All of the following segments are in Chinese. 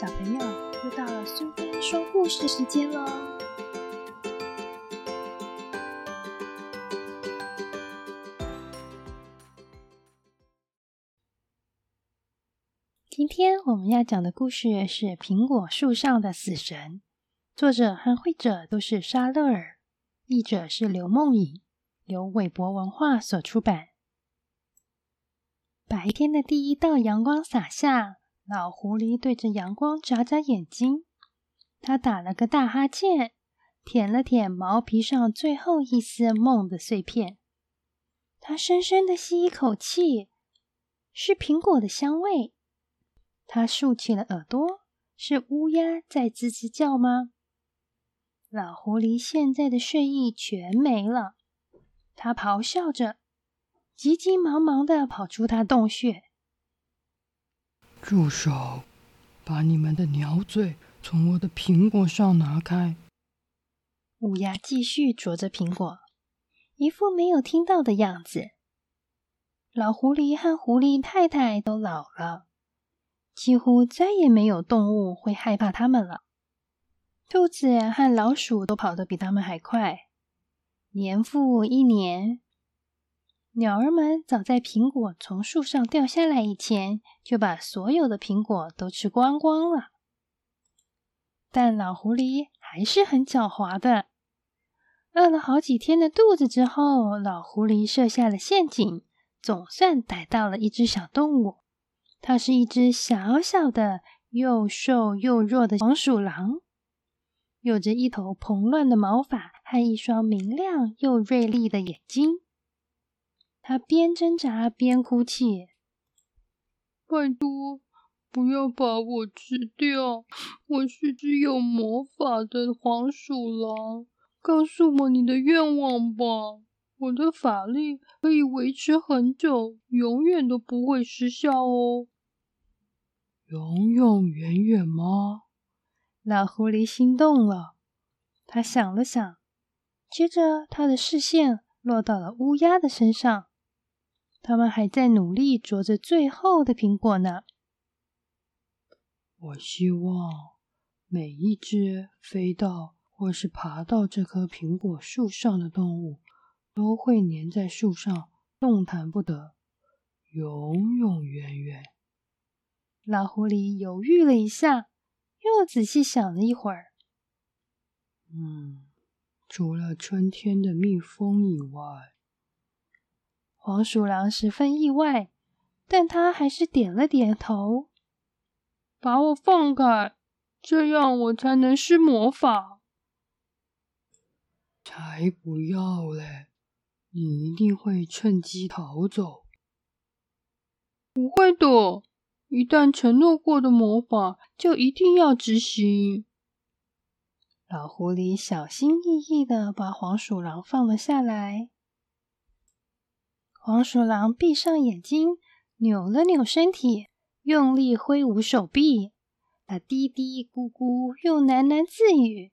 小朋友，又到了苏菲说故事时间喽！今天我们要讲的故事是《苹果树上的死神》，作者和绘者都是沙勒尔，译者是刘梦颖，由韦博文化所出版。白天的第一道阳光洒下。老狐狸对着阳光眨眨眼睛，他打了个大哈欠，舔了舔毛皮上最后一丝梦的碎片。他深深的吸一口气，是苹果的香味。他竖起了耳朵，是乌鸦在吱吱叫吗？老狐狸现在的睡意全没了，他咆哮着，急急忙忙的跑出他洞穴。住手！把你们的鸟嘴从我的苹果上拿开！乌鸦继续啄着苹果，一副没有听到的样子。老狐狸和狐狸太太都老了，几乎再也没有动物会害怕它们了。兔子和老鼠都跑得比它们还快，年复一年。鸟儿们早在苹果从树上掉下来以前，就把所有的苹果都吃光光了。但老狐狸还是很狡猾的。饿了好几天的肚子之后，老狐狸设下了陷阱，总算逮到了一只小动物。它是一只小小的、又瘦又弱的黄鼠狼，有着一头蓬乱的毛发和一双明亮又锐利的眼睛。他边挣扎边哭泣：“拜托，不要把我吃掉！我是只有魔法的黄鼠狼。告诉我你的愿望吧，我的法力可以维持很久，永远都不会失效哦。永永远远吗？”老狐狸心动了，他想了想，接着他的视线落到了乌鸦的身上。他们还在努力啄着最后的苹果呢。我希望每一只飞到或是爬到这棵苹果树上的动物，都会粘在树上，动弹不得，永永远远。老狐狸犹豫了一下，又仔细想了一会儿。嗯，除了春天的蜜蜂以外。黄鼠狼十分意外，但他还是点了点头，把我放开，这样我才能施魔法。才不要嘞！你一定会趁机逃走。不会的，一旦承诺过的魔法，就一定要执行。老狐狸小心翼翼的把黄鼠狼放了下来。黄鼠狼闭上眼睛，扭了扭身体，用力挥舞手臂。它嘀嘀咕咕，又喃喃自语，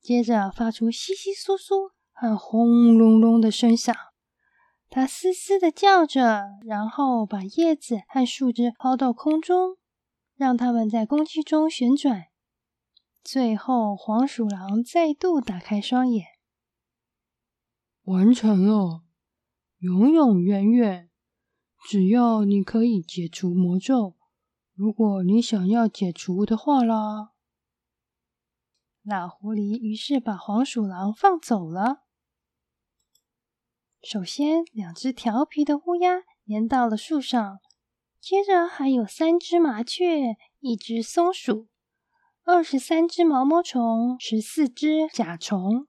接着发出窸窸窣窣和轰隆隆的声响。它嘶嘶的叫着，然后把叶子和树枝抛到空中，让它们在空气中旋转。最后，黄鼠狼再度打开双眼，完成了。永永远远，只要你可以解除魔咒，如果你想要解除的话啦。老狐狸于是把黄鼠狼放走了。首先，两只调皮的乌鸦粘到了树上，接着还有三只麻雀、一只松鼠、二十三只毛毛虫、十四只甲虫、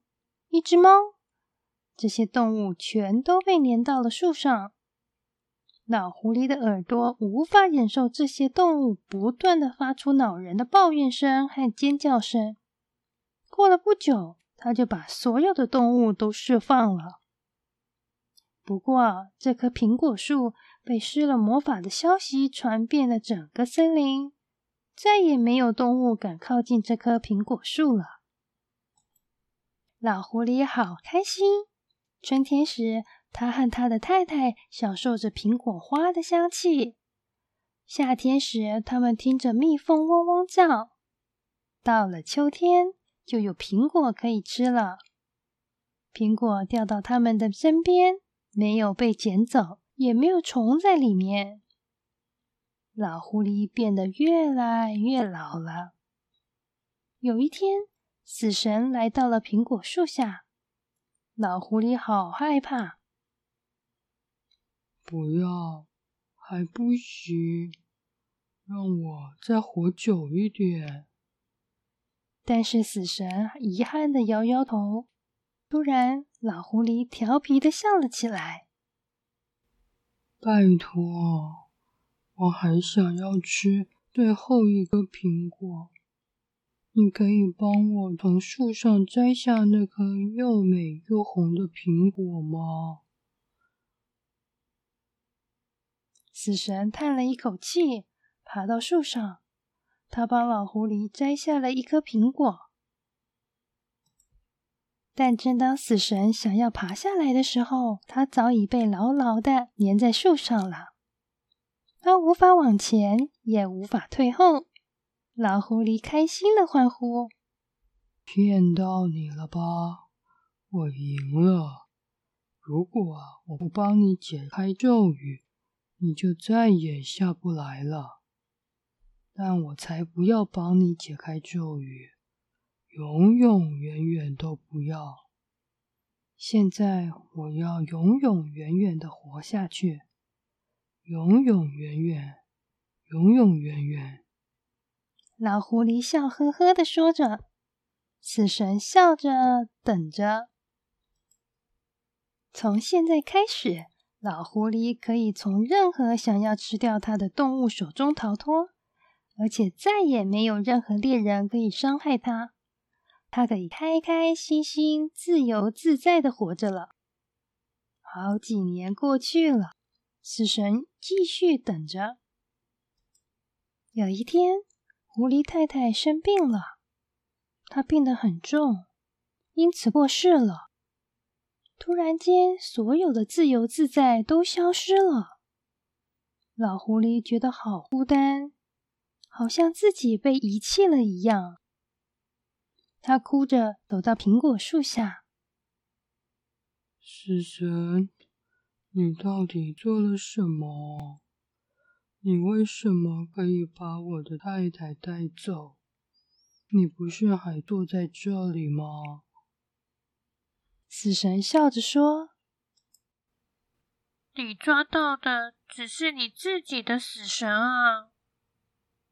一只猫。这些动物全都被粘到了树上。老狐狸的耳朵无法忍受这些动物不断的发出恼人的抱怨声和尖叫声。过了不久，他就把所有的动物都释放了。不过，这棵苹果树被施了魔法的消息传遍了整个森林，再也没有动物敢靠近这棵苹果树了。老狐狸好开心。春天时，他和他的太太享受着苹果花的香气。夏天时，他们听着蜜蜂嗡嗡叫；到了秋天，就有苹果可以吃了。苹果掉到他们的身边，没有被捡走，也没有虫在里面。老狐狸变得越来越老了。有一天，死神来到了苹果树下，老狐狸好害怕。不要，还不行，让我再活久一点。但是死神遗憾的摇摇头。突然，老狐狸调皮的笑了起来。拜托，我还想要吃最后一个苹果。你可以帮我从树上摘下那颗又美又红的苹果吗？死神叹了一口气，爬到树上，他帮老狐狸摘下了一颗苹果。但正当死神想要爬下来的时候，他早已被牢牢的粘在树上了。他无法往前，也无法退后。老狐狸开心的欢呼：“骗到你了吧？我赢了！如果我不帮你解开咒语，你就再也下不来了。但我才不要帮你解开咒语，永永远远都不要！现在我要永永远远的活下去，永永远远，永永远远。”老狐狸笑呵呵的说着，死神笑着等着。从现在开始，老狐狸可以从任何想要吃掉它的动物手中逃脱，而且再也没有任何猎人可以伤害它。它可以开开心心、自由自在的活着了。好几年过去了，死神继续等着。有一天。狐狸太太生病了，她病得很重，因此过世了。突然间，所有的自由自在都消失了。老狐狸觉得好孤单，好像自己被遗弃了一样。他哭着走到苹果树下：“死神，你到底做了什么？”你为什么可以把我的太太带走？你不是还坐在这里吗？死神笑着说：“你抓到的只是你自己的死神啊！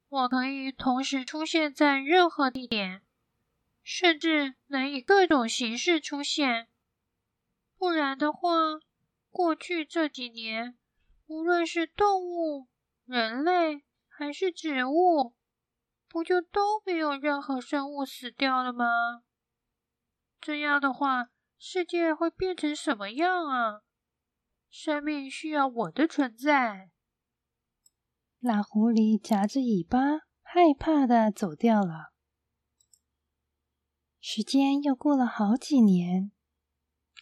我可以同时出现在任何地点，甚至能以各种形式出现。不然的话，过去这几年，无论是动物……”人类还是植物，不就都没有任何生物死掉了吗？这样的话，世界会变成什么样啊？生命需要我的存在。老狐狸夹着尾巴，害怕的走掉了。时间又过了好几年，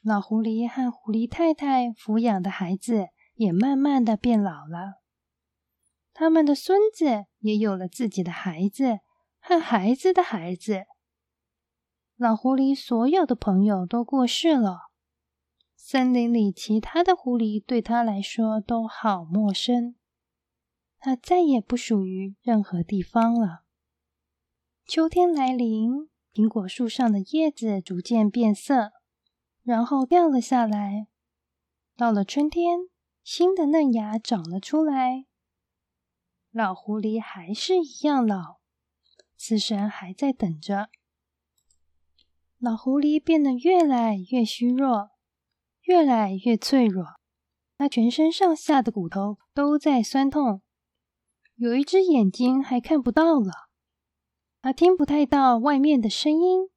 老狐狸和狐狸太太抚养的孩子也慢慢的变老了。他们的孙子也有了自己的孩子和孩子的孩子。老狐狸所有的朋友都过世了，森林里其他的狐狸对他来说都好陌生。他再也不属于任何地方了。秋天来临，苹果树上的叶子逐渐变色，然后掉了下来。到了春天，新的嫩芽长了出来。老狐狸还是一样老，死神还在等着。老狐狸变得越来越虚弱，越来越脆弱，他全身上下的骨头都在酸痛，有一只眼睛还看不到了，他听不太到外面的声音，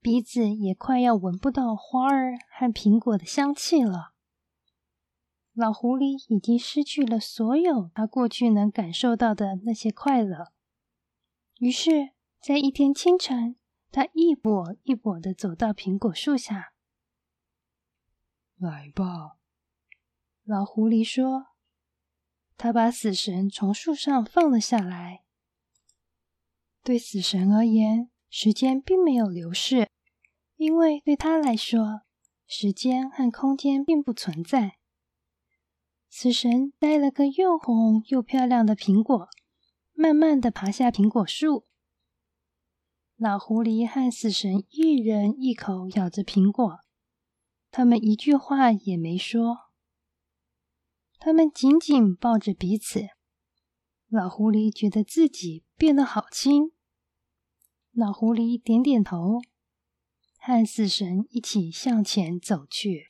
鼻子也快要闻不到花儿和苹果的香气了。老狐狸已经失去了所有他过去能感受到的那些快乐。于是，在一天清晨，他一跛一跛的走到苹果树下。“来吧。”老狐狸说。他把死神从树上放了下来。对死神而言，时间并没有流逝，因为对他来说，时间和空间并不存在。死神摘了个又红又漂亮的苹果，慢慢的爬下苹果树。老狐狸和死神一人一口咬着苹果，他们一句话也没说。他们紧紧抱着彼此。老狐狸觉得自己变得好轻。老狐狸点点头，和死神一起向前走去。